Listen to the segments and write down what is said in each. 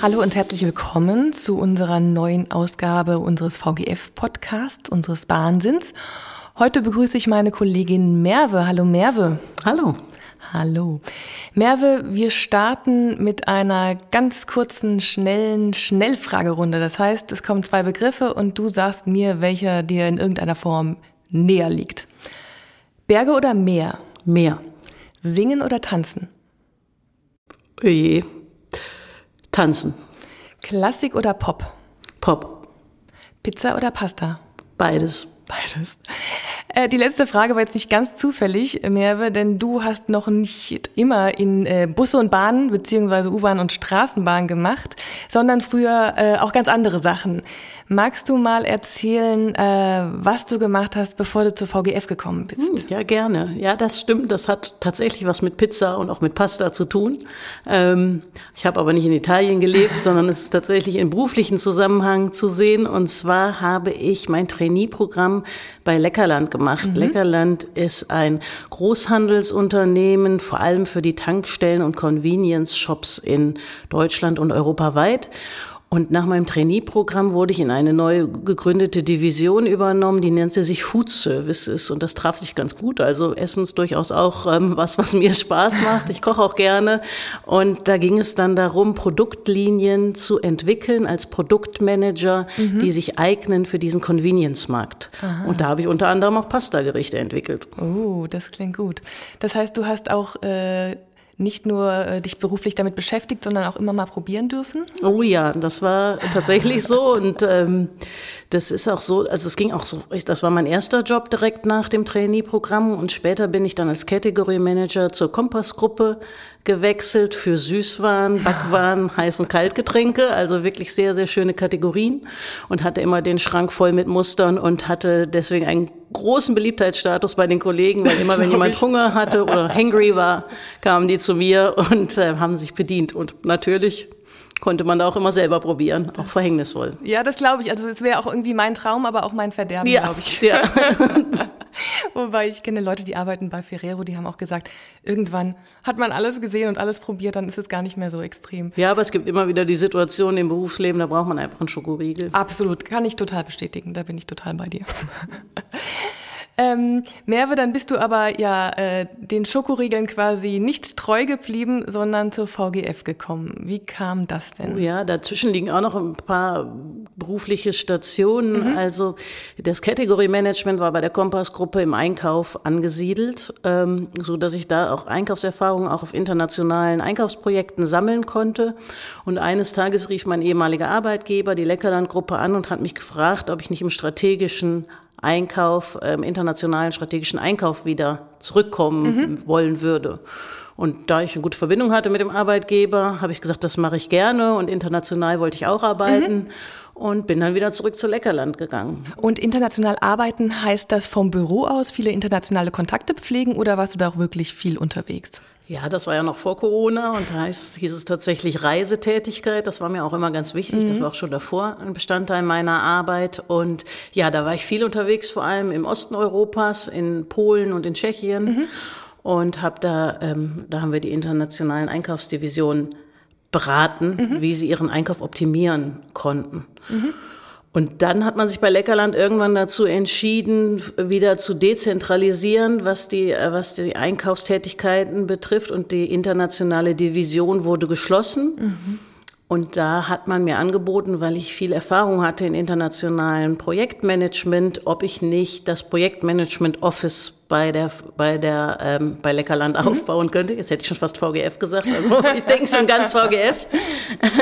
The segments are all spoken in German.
Hallo und herzlich willkommen zu unserer neuen Ausgabe unseres VGF-Podcasts, unseres Wahnsinns. Heute begrüße ich meine Kollegin Merve. Hallo Merve. Hallo. Hallo. Merve, wir starten mit einer ganz kurzen, schnellen Schnellfragerunde. Das heißt, es kommen zwei Begriffe und du sagst mir, welcher dir in irgendeiner Form näher liegt. Berge oder Meer? Meer. Singen oder tanzen? Oje. Tanzen. Klassik oder Pop? Pop. Pizza oder Pasta? Beides. Beides. Äh, die letzte Frage war jetzt nicht ganz zufällig, Merve, denn du hast noch nicht immer in äh, Busse und Bahnen beziehungsweise U-Bahn und Straßenbahn gemacht, sondern früher äh, auch ganz andere Sachen. Magst du mal erzählen, äh, was du gemacht hast, bevor du zur VGF gekommen bist? Hm, ja, gerne. Ja, das stimmt. Das hat tatsächlich was mit Pizza und auch mit Pasta zu tun. Ähm, ich habe aber nicht in Italien gelebt, sondern es ist tatsächlich in beruflichen Zusammenhang zu sehen. Und zwar habe ich mein Trainee-Programm bei Leckerland gemacht. Mhm. Leckerland ist ein Großhandelsunternehmen, vor allem für die Tankstellen und Convenience-Shops in Deutschland und europaweit. Und nach meinem Trainee-Programm wurde ich in eine neu gegründete Division übernommen, die nannte sich Food Services und das traf sich ganz gut. Also Essen ist durchaus auch ähm, was, was mir Spaß macht. Ich koche auch gerne und da ging es dann darum, Produktlinien zu entwickeln als Produktmanager, mhm. die sich eignen für diesen Convenience-Markt. Und da habe ich unter anderem auch Pasta-Gerichte entwickelt. Oh, das klingt gut. Das heißt, du hast auch äh nicht nur äh, dich beruflich damit beschäftigt, sondern auch immer mal probieren dürfen? Oh ja, das war tatsächlich so. Und ähm, das ist auch so, also es ging auch so, das war mein erster Job direkt nach dem Trainee-Programm. Und später bin ich dann als Category Manager zur Kompassgruppe gewechselt für Süßwaren, Backwaren, Heiß- und Kaltgetränke, also wirklich sehr, sehr schöne Kategorien. Und hatte immer den Schrank voll mit Mustern und hatte deswegen einen großen Beliebtheitsstatus bei den Kollegen, weil immer wenn jemand Hunger hatte oder hangry war, kamen die zu mir und äh, haben sich bedient. Und natürlich konnte man da auch immer selber probieren, auch verhängnisvoll. Ja, das glaube ich. Also es wäre auch irgendwie mein Traum, aber auch mein Verderben, ja, glaube ich. Ja. Wobei ich kenne Leute, die arbeiten bei Ferrero, die haben auch gesagt, irgendwann hat man alles gesehen und alles probiert, dann ist es gar nicht mehr so extrem. Ja, aber es gibt immer wieder die Situation im Berufsleben, da braucht man einfach einen Schokoriegel. Absolut, kann ich total bestätigen, da bin ich total bei dir. Ähm, Merve, dann bist du aber ja äh, den Schokoriegeln quasi nicht treu geblieben, sondern zur VGF gekommen. Wie kam das denn? Oh ja, dazwischen liegen auch noch ein paar berufliche Stationen. Mhm. Also das Category Management war bei der Kompass-Gruppe im Einkauf angesiedelt, ähm, so dass ich da auch Einkaufserfahrungen auch auf internationalen Einkaufsprojekten sammeln konnte. Und eines Tages rief mein ehemaliger Arbeitgeber, die Leckerland-Gruppe, an und hat mich gefragt, ob ich nicht im strategischen Einkauf, ähm, internationalen strategischen Einkauf wieder zurückkommen mhm. wollen würde. Und da ich eine gute Verbindung hatte mit dem Arbeitgeber, habe ich gesagt, das mache ich gerne und international wollte ich auch arbeiten mhm. und bin dann wieder zurück zu Leckerland gegangen. Und international arbeiten heißt das vom Büro aus viele internationale Kontakte pflegen oder warst du da auch wirklich viel unterwegs? Ja, das war ja noch vor Corona und da heißt, hieß es tatsächlich Reisetätigkeit. Das war mir auch immer ganz wichtig. Mhm. Das war auch schon davor ein Bestandteil meiner Arbeit. Und ja, da war ich viel unterwegs, vor allem im Osten Europas, in Polen und in Tschechien. Mhm. Und habe da, ähm, da haben wir die internationalen Einkaufsdivisionen beraten, mhm. wie sie ihren Einkauf optimieren konnten. Und dann hat man sich bei Leckerland irgendwann dazu entschieden, wieder zu dezentralisieren, was die, äh, was die Einkaufstätigkeiten betrifft. Und die internationale Division wurde geschlossen. Mhm. Und da hat man mir angeboten, weil ich viel Erfahrung hatte in internationalen Projektmanagement, ob ich nicht das Projektmanagement Office bei der bei der ähm, bei Leckerland mhm. aufbauen könnte. Jetzt hätte ich schon fast VGF gesagt, also ich denke schon ganz VGF.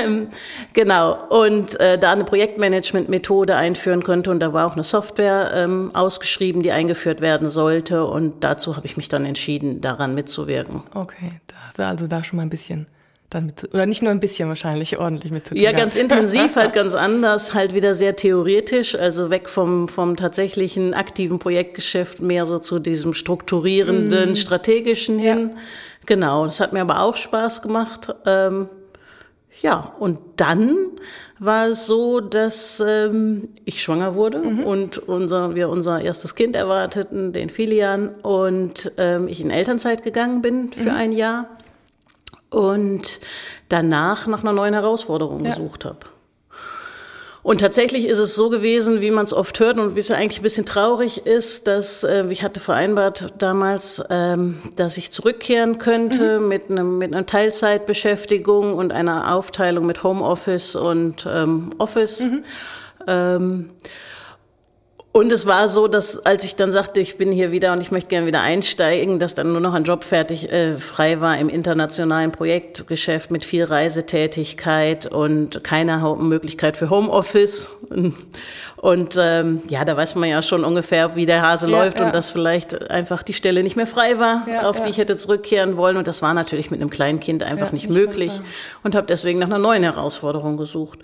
ähm, genau und äh, da eine Projektmanagement-Methode einführen könnte und da war auch eine Software ähm, ausgeschrieben, die eingeführt werden sollte und dazu habe ich mich dann entschieden, daran mitzuwirken. Okay, also da schon mal ein bisschen dann mit, oder nicht nur ein bisschen wahrscheinlich ordentlich mit zu tun Ja, ganz intensiv, halt ganz anders, halt wieder sehr theoretisch, also weg vom, vom tatsächlichen aktiven Projektgeschäft, mehr so zu diesem strukturierenden, mm. strategischen hin. Ja. Genau, das hat mir aber auch Spaß gemacht. Ähm, ja, und dann war es so, dass ähm, ich schwanger wurde mhm. und unser, wir unser erstes Kind erwarteten, den Filian, und ähm, ich in Elternzeit gegangen bin für mhm. ein Jahr und danach nach einer neuen Herausforderung ja. gesucht habe. Und tatsächlich ist es so gewesen, wie man es oft hört und wie es ja eigentlich ein bisschen traurig ist, dass äh, ich hatte vereinbart damals, ähm, dass ich zurückkehren könnte mhm. mit, einem, mit einer Teilzeitbeschäftigung und einer Aufteilung mit Homeoffice und ähm, Office. Mhm. Ähm, und es war so, dass als ich dann sagte, ich bin hier wieder und ich möchte gerne wieder einsteigen, dass dann nur noch ein Job fertig äh, frei war im internationalen Projektgeschäft mit viel Reisetätigkeit und keine Möglichkeit für Homeoffice. Und ähm, ja, da weiß man ja schon ungefähr, wie der Hase ja, läuft ja. und dass vielleicht einfach die Stelle nicht mehr frei war, ja, auf die ich hätte zurückkehren wollen. Und das war natürlich mit einem kleinen Kind einfach nicht, nicht möglich und habe deswegen nach einer neuen Herausforderung gesucht.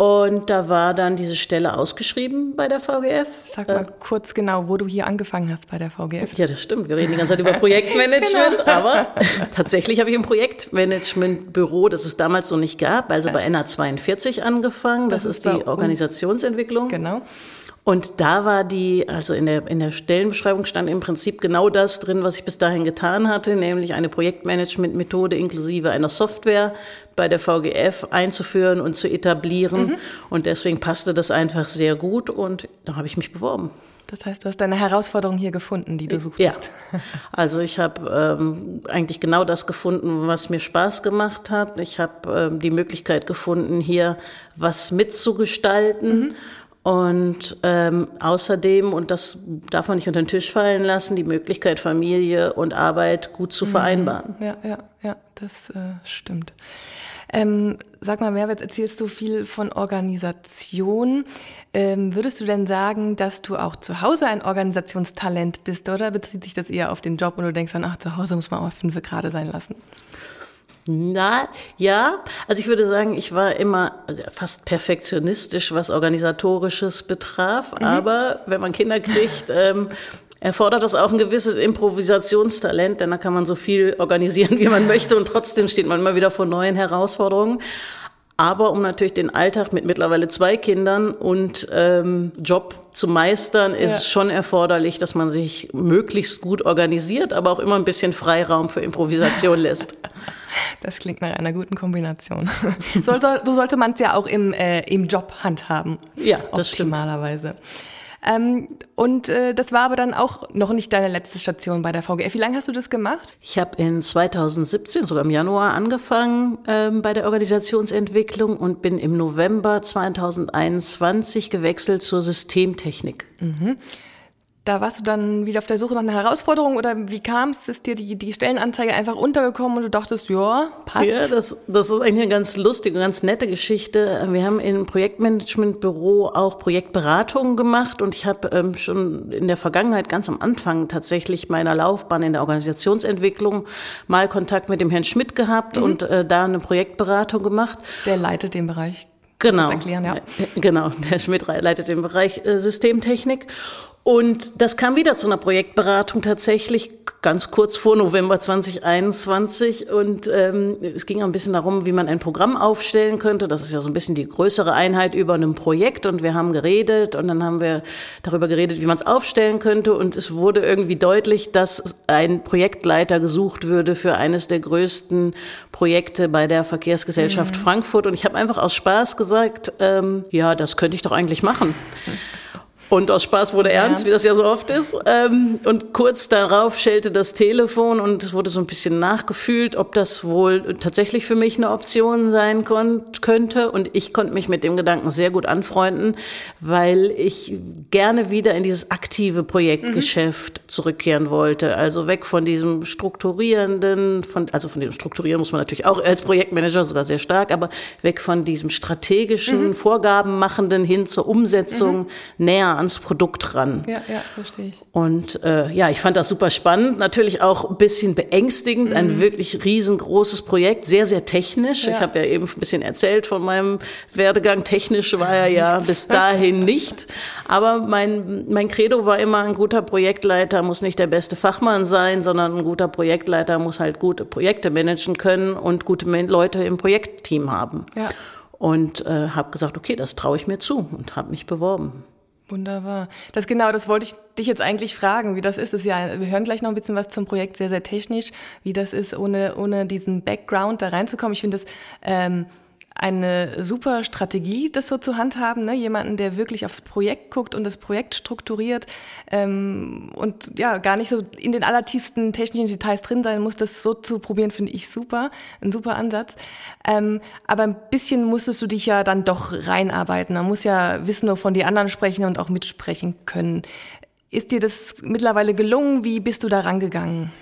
Und da war dann diese Stelle ausgeschrieben bei der VGF. Sag mal äh, kurz genau, wo du hier angefangen hast bei der VGF. Ja, das stimmt. Wir reden die ganze Zeit über Projektmanagement, genau. aber tatsächlich habe ich im Projektmanagementbüro, das es damals so nicht gab, also bei NA42 angefangen. Das, das ist die Organisationsentwicklung. Genau. Und da war die, also in der, in der Stellenbeschreibung stand im Prinzip genau das drin, was ich bis dahin getan hatte, nämlich eine Projektmanagement-Methode inklusive einer Software bei der VGF einzuführen und zu etablieren. Mhm. Und deswegen passte das einfach sehr gut und da habe ich mich beworben. Das heißt, du hast deine Herausforderung hier gefunden, die du suchtest. Ja. Also ich habe ähm, eigentlich genau das gefunden, was mir Spaß gemacht hat. Ich habe ähm, die Möglichkeit gefunden, hier was mitzugestalten. Mhm und ähm, außerdem, und das darf man nicht unter den Tisch fallen lassen, die Möglichkeit, Familie und Arbeit gut zu mhm. vereinbaren. Ja, ja, ja, das äh, stimmt. Ähm, sag mal, Mehrwert, erzählst du viel von Organisation. Ähm, würdest du denn sagen, dass du auch zu Hause ein Organisationstalent bist oder bezieht sich das eher auf den Job und du denkst dann, ach, zu Hause muss man auch fünf gerade sein lassen? Na, ja. Also ich würde sagen, ich war immer fast perfektionistisch, was organisatorisches betraf. Mhm. Aber wenn man Kinder kriegt, ähm, erfordert das auch ein gewisses Improvisationstalent, denn da kann man so viel organisieren, wie man möchte und trotzdem steht man immer wieder vor neuen Herausforderungen. Aber um natürlich den Alltag mit mittlerweile zwei Kindern und ähm, Job zu meistern, ist ja. schon erforderlich, dass man sich möglichst gut organisiert, aber auch immer ein bisschen Freiraum für Improvisation lässt. Das klingt nach einer guten Kombination. Sollte, so sollte man es ja auch im, äh, im Job handhaben. Ja, das optimalerweise. Ähm, und äh, das war aber dann auch noch nicht deine letzte Station bei der VGF. Wie lange hast du das gemacht? Ich habe in 2017, sogar im Januar, angefangen ähm, bei der Organisationsentwicklung und bin im November 2021 gewechselt zur Systemtechnik. Mhm. Da warst du dann wieder auf der Suche nach einer Herausforderung oder wie kam es, ist dir die, die Stellenanzeige einfach untergekommen und du dachtest, ja, passt? Ja, das, das ist eigentlich eine ganz lustige, ganz nette Geschichte. Wir haben im Projektmanagementbüro auch Projektberatungen gemacht und ich habe ähm, schon in der Vergangenheit, ganz am Anfang tatsächlich meiner Laufbahn in der Organisationsentwicklung mal Kontakt mit dem Herrn Schmidt gehabt mhm. und äh, da eine Projektberatung gemacht. Der leitet den Bereich. Genau. Erklären, ja. Genau, der Schmidt leitet den Bereich äh, Systemtechnik. Und das kam wieder zu einer Projektberatung tatsächlich ganz kurz vor November 2021. Und ähm, es ging ein bisschen darum, wie man ein Programm aufstellen könnte. Das ist ja so ein bisschen die größere Einheit über einem Projekt. Und wir haben geredet und dann haben wir darüber geredet, wie man es aufstellen könnte. Und es wurde irgendwie deutlich, dass ein Projektleiter gesucht würde für eines der größten Projekte bei der Verkehrsgesellschaft mhm. Frankfurt. Und ich habe einfach aus Spaß gesagt, ähm, ja, das könnte ich doch eigentlich machen. Und aus Spaß wurde ernst, ernst, wie das ja so oft ist. Ähm, und kurz darauf schellte das Telefon und es wurde so ein bisschen nachgefühlt, ob das wohl tatsächlich für mich eine Option sein könnte. Und ich konnte mich mit dem Gedanken sehr gut anfreunden, weil ich gerne wieder in dieses aktive Projektgeschäft mhm. zurückkehren wollte. Also weg von diesem strukturierenden, von, also von dem Strukturieren muss man natürlich auch als Projektmanager sogar sehr stark, aber weg von diesem strategischen, mhm. Vorgaben machenden hin zur Umsetzung mhm. näher ans Produkt ran. Ja, ja, verstehe ich. Und äh, ja, ich fand das super spannend, natürlich auch ein bisschen beängstigend, mhm. ein wirklich riesengroßes Projekt, sehr, sehr technisch. Ja. Ich habe ja eben ein bisschen erzählt von meinem Werdegang. Technisch war er ja bis dahin nicht. Aber mein, mein Credo war immer, ein guter Projektleiter muss nicht der beste Fachmann sein, sondern ein guter Projektleiter muss halt gute Projekte managen können und gute Leute im Projektteam haben. Ja. Und äh, habe gesagt, okay, das traue ich mir zu und habe mich beworben. Wunderbar. Das genau, das wollte ich dich jetzt eigentlich fragen, wie das ist. Das ist ja, wir hören gleich noch ein bisschen was zum Projekt, sehr, sehr technisch, wie das ist, ohne, ohne diesen Background da reinzukommen. Ich finde das ähm, eine super Strategie, das so zu handhaben. Ne? Jemanden, der wirklich aufs Projekt guckt und das Projekt strukturiert ähm, und ja, gar nicht so in den allertiefsten technischen Details drin sein muss, das so zu probieren, finde ich super. Ein super Ansatz. Ähm, aber ein bisschen musstest du dich ja dann doch reinarbeiten. Man muss ja wissen, wovon die anderen sprechen und auch mitsprechen können. Ist dir das mittlerweile gelungen? Wie bist du da rangegangen?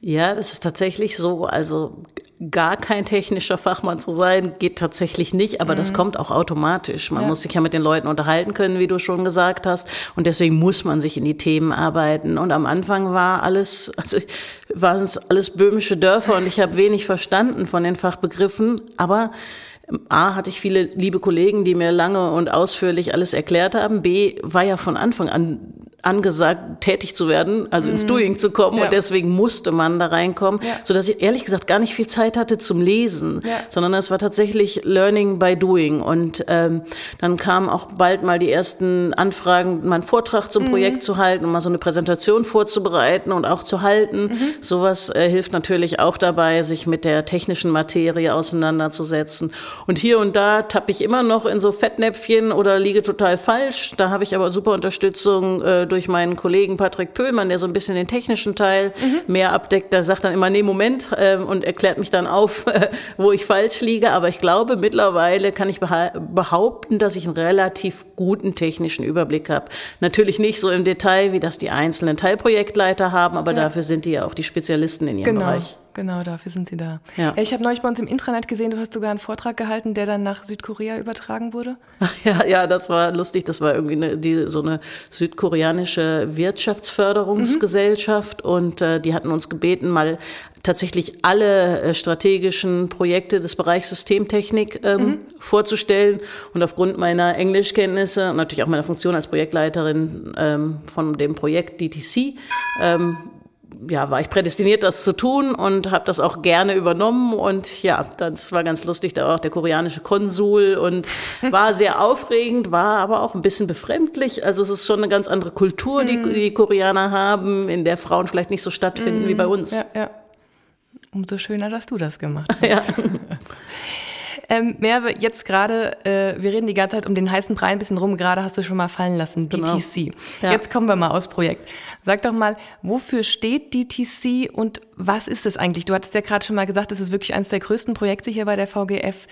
Ja, das ist tatsächlich so. Also gar kein technischer Fachmann zu sein, geht tatsächlich nicht, aber mhm. das kommt auch automatisch. Man ja. muss sich ja mit den Leuten unterhalten können, wie du schon gesagt hast. Und deswegen muss man sich in die Themen arbeiten. Und am Anfang war alles, also waren es alles böhmische Dörfer und ich habe wenig verstanden von den Fachbegriffen, aber A, hatte ich viele liebe Kollegen, die mir lange und ausführlich alles erklärt haben. B, war ja von Anfang an angesagt, tätig zu werden, also ins mhm. Doing zu kommen. Ja. Und deswegen musste man da reinkommen, ja. so dass ich ehrlich gesagt gar nicht viel Zeit hatte zum Lesen, ja. sondern es war tatsächlich Learning by Doing. Und ähm, dann kamen auch bald mal die ersten Anfragen, mal einen Vortrag zum mhm. Projekt zu halten und mal so eine Präsentation vorzubereiten und auch zu halten. Mhm. Sowas äh, hilft natürlich auch dabei, sich mit der technischen Materie auseinanderzusetzen. Und hier und da tappe ich immer noch in so Fettnäpfchen oder liege total falsch. Da habe ich aber super Unterstützung äh, durch meinen Kollegen Patrick Pöhlmann, der so ein bisschen den technischen Teil mhm. mehr abdeckt. Der sagt dann immer, nee, Moment, äh, und erklärt mich dann auf, wo ich falsch liege. Aber ich glaube, mittlerweile kann ich behaupten, dass ich einen relativ guten technischen Überblick habe. Natürlich nicht so im Detail, wie das die einzelnen Teilprojektleiter haben, aber ja. dafür sind die ja auch die Spezialisten in ihrem genau. Bereich. Genau, dafür sind sie da. Ja. Ich habe neulich bei uns im Intranet gesehen, du hast sogar einen Vortrag gehalten, der dann nach Südkorea übertragen wurde. Ja, ja, das war lustig. Das war irgendwie eine, die, so eine südkoreanische Wirtschaftsförderungsgesellschaft mhm. und äh, die hatten uns gebeten, mal tatsächlich alle äh, strategischen Projekte des Bereichs Systemtechnik ähm, mhm. vorzustellen. Und aufgrund meiner Englischkenntnisse und natürlich auch meiner Funktion als Projektleiterin ähm, von dem Projekt DTC ähm, ja, war ich prädestiniert, das zu tun und habe das auch gerne übernommen. Und ja, das war ganz lustig, da war auch der koreanische Konsul und war sehr aufregend, war aber auch ein bisschen befremdlich. Also es ist schon eine ganz andere Kultur, die mm. die Koreaner haben, in der Frauen vielleicht nicht so stattfinden mm. wie bei uns. Ja, ja. Umso schöner, dass du das gemacht hast. Ja. Ähm, Merve, jetzt gerade, äh, wir reden die ganze Zeit um den heißen Brei ein bisschen rum, gerade hast du schon mal fallen lassen, DTC. Genau. Ja. Jetzt kommen wir mal aus Projekt. Sag doch mal, wofür steht DTC und was ist es eigentlich? Du hattest ja gerade schon mal gesagt, es ist wirklich eines der größten Projekte hier bei der VGF.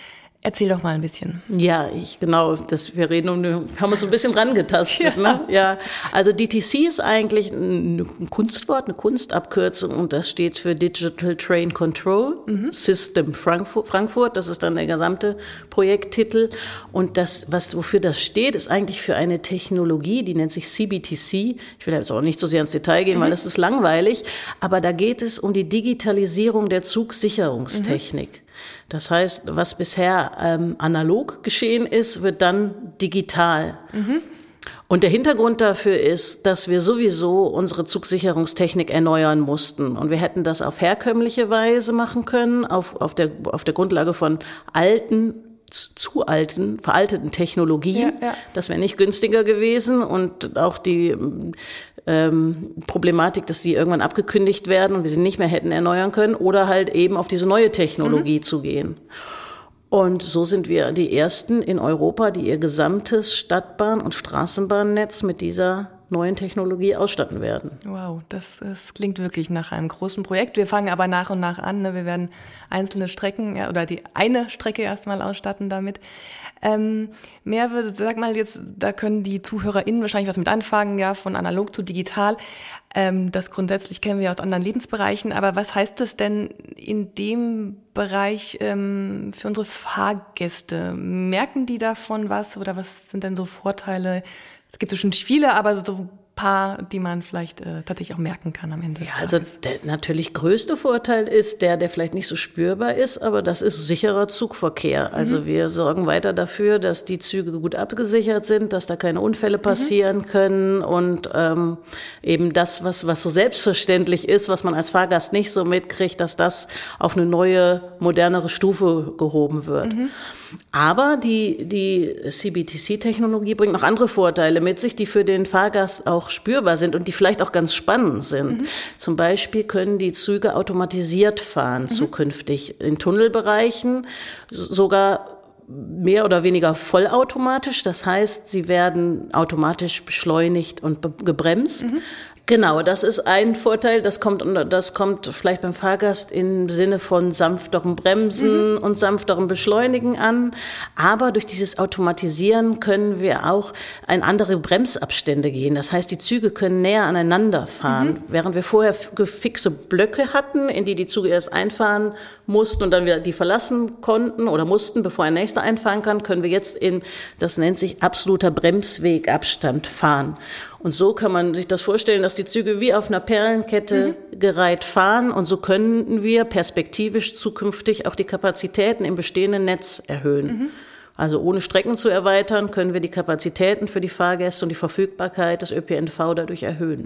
Erzähl doch mal ein bisschen. Ja, ich genau, das, wir reden um, haben uns so ein bisschen rangetastet. Ja. Ne? ja. Also DTC ist eigentlich ein Kunstwort, eine Kunstabkürzung und das steht für Digital Train Control mhm. System Frankfurt, Frankfurt. Das ist dann der gesamte Projekttitel. Und das, was wofür das steht, ist eigentlich für eine Technologie, die nennt sich CBTC. Ich will jetzt auch nicht so sehr ins Detail gehen, mhm. weil das ist langweilig. Aber da geht es um die Digitalisierung der Zugsicherungstechnik. Mhm. Das heißt, was bisher ähm, analog geschehen ist, wird dann digital. Mhm. Und der Hintergrund dafür ist, dass wir sowieso unsere Zugsicherungstechnik erneuern mussten. Und wir hätten das auf herkömmliche Weise machen können, auf, auf, der, auf der Grundlage von alten zu alten, veralteten Technologien. Ja, ja. Das wäre nicht günstiger gewesen und auch die ähm, Problematik, dass sie irgendwann abgekündigt werden und wir sie nicht mehr hätten erneuern können oder halt eben auf diese neue Technologie mhm. zu gehen. Und so sind wir die ersten in Europa, die ihr gesamtes Stadtbahn- und Straßenbahnnetz mit dieser neuen Technologie ausstatten werden. Wow, das, das klingt wirklich nach einem großen Projekt. Wir fangen aber nach und nach an. Ne? Wir werden einzelne Strecken ja, oder die eine Strecke erstmal ausstatten damit. Ähm, mehr, sag mal jetzt, da können die ZuhörerInnen wahrscheinlich was mit anfangen, ja, von analog zu digital. Ähm, das grundsätzlich kennen wir aus anderen Lebensbereichen. Aber was heißt das denn in dem Bereich ähm, für unsere Fahrgäste? Merken die davon was oder was sind denn so Vorteile? Es gibt bestimmt viele, aber so paar, die man vielleicht äh, tatsächlich auch merken kann am Ende. Ja, also der natürlich größte Vorteil ist der, der vielleicht nicht so spürbar ist, aber das ist sicherer Zugverkehr. Also mhm. wir sorgen weiter dafür, dass die Züge gut abgesichert sind, dass da keine Unfälle passieren mhm. können und ähm, eben das, was, was so selbstverständlich ist, was man als Fahrgast nicht so mitkriegt, dass das auf eine neue, modernere Stufe gehoben wird. Mhm. Aber die, die CBTC-Technologie bringt noch andere Vorteile mit sich, die für den Fahrgast auch spürbar sind und die vielleicht auch ganz spannend sind. Mhm. Zum Beispiel können die Züge automatisiert fahren mhm. zukünftig in Tunnelbereichen, sogar mehr oder weniger vollautomatisch. Das heißt, sie werden automatisch beschleunigt und gebremst. Mhm. Genau, das ist ein Vorteil. Das kommt, das kommt vielleicht beim Fahrgast im Sinne von sanfterem Bremsen mhm. und sanfterem Beschleunigen an. Aber durch dieses Automatisieren können wir auch in andere Bremsabstände gehen. Das heißt, die Züge können näher aneinander fahren. Mhm. Während wir vorher fixe Blöcke hatten, in die die Züge erst einfahren mussten und dann wieder die verlassen konnten oder mussten, bevor ein nächster einfahren kann, können wir jetzt in, das nennt sich absoluter Bremswegabstand fahren. Und so kann man sich das vorstellen, dass die Züge wie auf einer Perlenkette mhm. gereiht fahren. Und so könnten wir perspektivisch zukünftig auch die Kapazitäten im bestehenden Netz erhöhen. Mhm. Also ohne Strecken zu erweitern, können wir die Kapazitäten für die Fahrgäste und die Verfügbarkeit des ÖPNV dadurch erhöhen.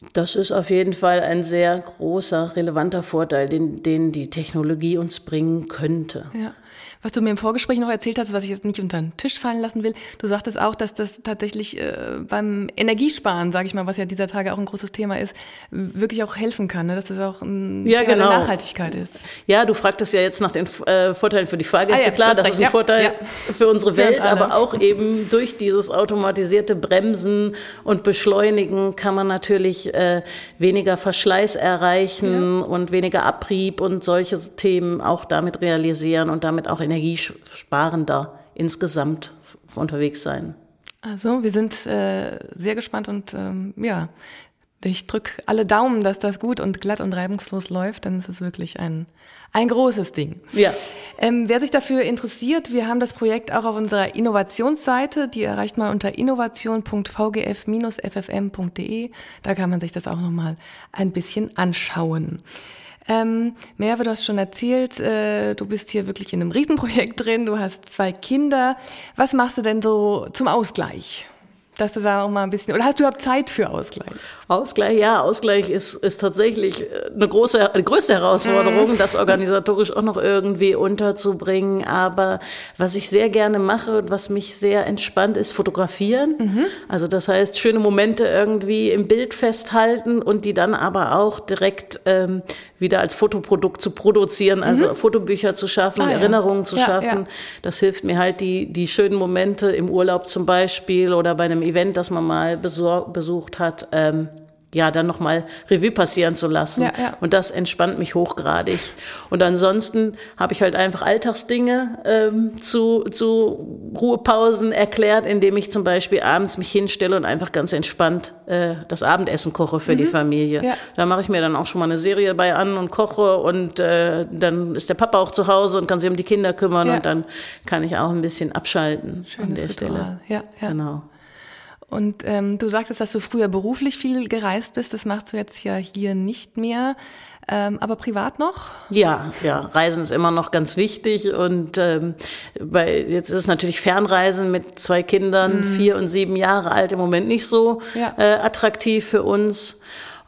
Mhm. Das ist auf jeden Fall ein sehr großer, relevanter Vorteil, den, den die Technologie uns bringen könnte. Ja. Was du mir im Vorgespräch noch erzählt hast, was ich jetzt nicht unter den Tisch fallen lassen will, du sagtest auch, dass das tatsächlich äh, beim Energiesparen, sage ich mal, was ja dieser Tage auch ein großes Thema ist, wirklich auch helfen kann, ne? dass das auch ein ja, Thema genau. der Nachhaltigkeit ist. Ja, du fragtest ja jetzt nach den äh, Vorteilen für die Fahrgäste. Ah, ja, Klar, das recht, ist ein ja, Vorteil für unsere Welt, für aber auch eben durch dieses automatisierte Bremsen und Beschleunigen kann man natürlich äh, weniger Verschleiß erreichen und weniger Abrieb und solche Themen auch damit realisieren und damit auch in energiesparender insgesamt unterwegs sein. Also wir sind äh, sehr gespannt und ähm, ja, ich drücke alle Daumen, dass das gut und glatt und reibungslos läuft, dann ist es wirklich ein, ein großes Ding. Ja. Ähm, wer sich dafür interessiert, wir haben das Projekt auch auf unserer Innovationsseite, die erreicht man unter innovation.vgf-ffm.de. Da kann man sich das auch nochmal ein bisschen anschauen. Ähm, Merve, du hast schon erzählt, äh, du bist hier wirklich in einem Riesenprojekt drin, du hast zwei Kinder. Was machst du denn so zum Ausgleich? Dass du da auch mal ein bisschen, oder hast du überhaupt Zeit für Ausgleich? Ausgleich, ja, Ausgleich ist, ist tatsächlich äh, eine große, eine größte Herausforderung, mhm. das organisatorisch auch noch irgendwie unterzubringen. Aber was ich sehr gerne mache und was mich sehr entspannt, ist fotografieren. Mhm. Also das heißt, schöne Momente irgendwie im Bild festhalten und die dann aber auch direkt ähm, wieder als Fotoprodukt zu produzieren, also mhm. Fotobücher zu schaffen, ah, Erinnerungen ja. zu ja, schaffen. Ja. Das hilft mir halt, die, die schönen Momente im Urlaub zum Beispiel oder bei einem Event, das man mal besucht hat, ähm, ja, dann nochmal Revue passieren zu lassen. Ja, ja. Und das entspannt mich hochgradig. Und ansonsten habe ich halt einfach Alltagsdinge ähm, zu, zu Ruhepausen erklärt, indem ich zum Beispiel abends mich hinstelle und einfach ganz entspannt äh, das Abendessen koche für mhm. die Familie. Ja. Da mache ich mir dann auch schon mal eine Serie bei an und koche und äh, dann ist der Papa auch zu Hause und kann sich um die Kinder kümmern und dann kann ich auch ein bisschen abschalten Schönes an der Ritual. Stelle. Ja, ja. Genau. Und ähm, du sagtest, dass du früher beruflich viel gereist bist. Das machst du jetzt ja hier nicht mehr. Ähm, aber privat noch? Ja, ja, Reisen ist immer noch ganz wichtig und ähm, bei, jetzt ist es natürlich Fernreisen mit zwei Kindern, mhm. vier und sieben Jahre alt, im Moment nicht so ja. äh, attraktiv für uns.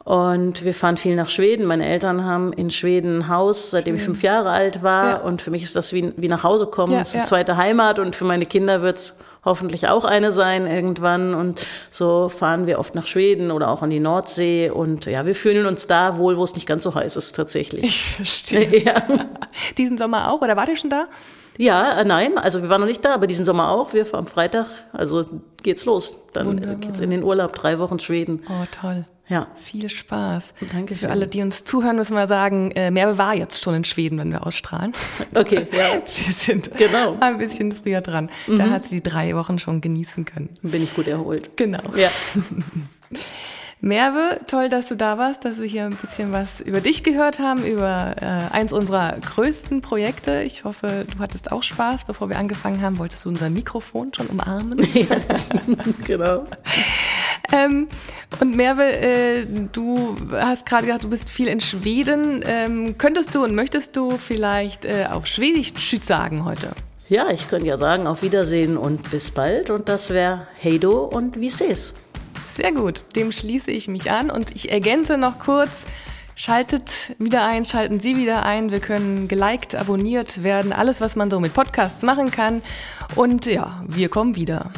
Und wir fahren viel nach Schweden. Meine Eltern haben in Schweden ein Haus, seitdem ich fünf Jahre alt war. Ja. Und für mich ist das wie, wie nach Hause kommen. Ja, es ist ja. zweite Heimat und für meine Kinder wird's hoffentlich auch eine sein irgendwann. Und so fahren wir oft nach Schweden oder auch an die Nordsee. Und ja, wir fühlen uns da wohl, wo es nicht ganz so heiß ist tatsächlich. Ich verstehe. Ja. Diesen Sommer auch oder wart ihr schon da? Ja, äh, nein, also wir waren noch nicht da, aber diesen Sommer auch. Wir am Freitag, also geht's los. Dann Wunderbar. geht's in den Urlaub, drei Wochen Schweden. Oh, toll. Ja. Viel Spaß. Danke Für alle, die uns zuhören, müssen wir sagen, äh, Merve war jetzt schon in Schweden, wenn wir ausstrahlen. Okay, ja. wir sind genau. ein bisschen früher dran. Mhm. Da hat sie die drei Wochen schon genießen können. Bin ich gut erholt. Genau. Ja. Merve, toll, dass du da warst, dass wir hier ein bisschen was über dich gehört haben, über äh, eins unserer größten Projekte. Ich hoffe, du hattest auch Spaß. Bevor wir angefangen haben, wolltest du unser Mikrofon schon umarmen. Ja, genau. Ähm, und Merve, äh, du hast gerade gesagt, du bist viel in Schweden. Ähm, könntest du und möchtest du vielleicht äh, auf Schwedisch Tschüss sagen heute? Ja, ich könnte ja sagen, auf Wiedersehen und bis bald. Und das wäre Heido und wie seh's. Sehr gut, dem schließe ich mich an und ich ergänze noch kurz, schaltet wieder ein, schalten Sie wieder ein. Wir können geliked, abonniert werden, alles, was man so mit Podcasts machen kann. Und ja, wir kommen wieder.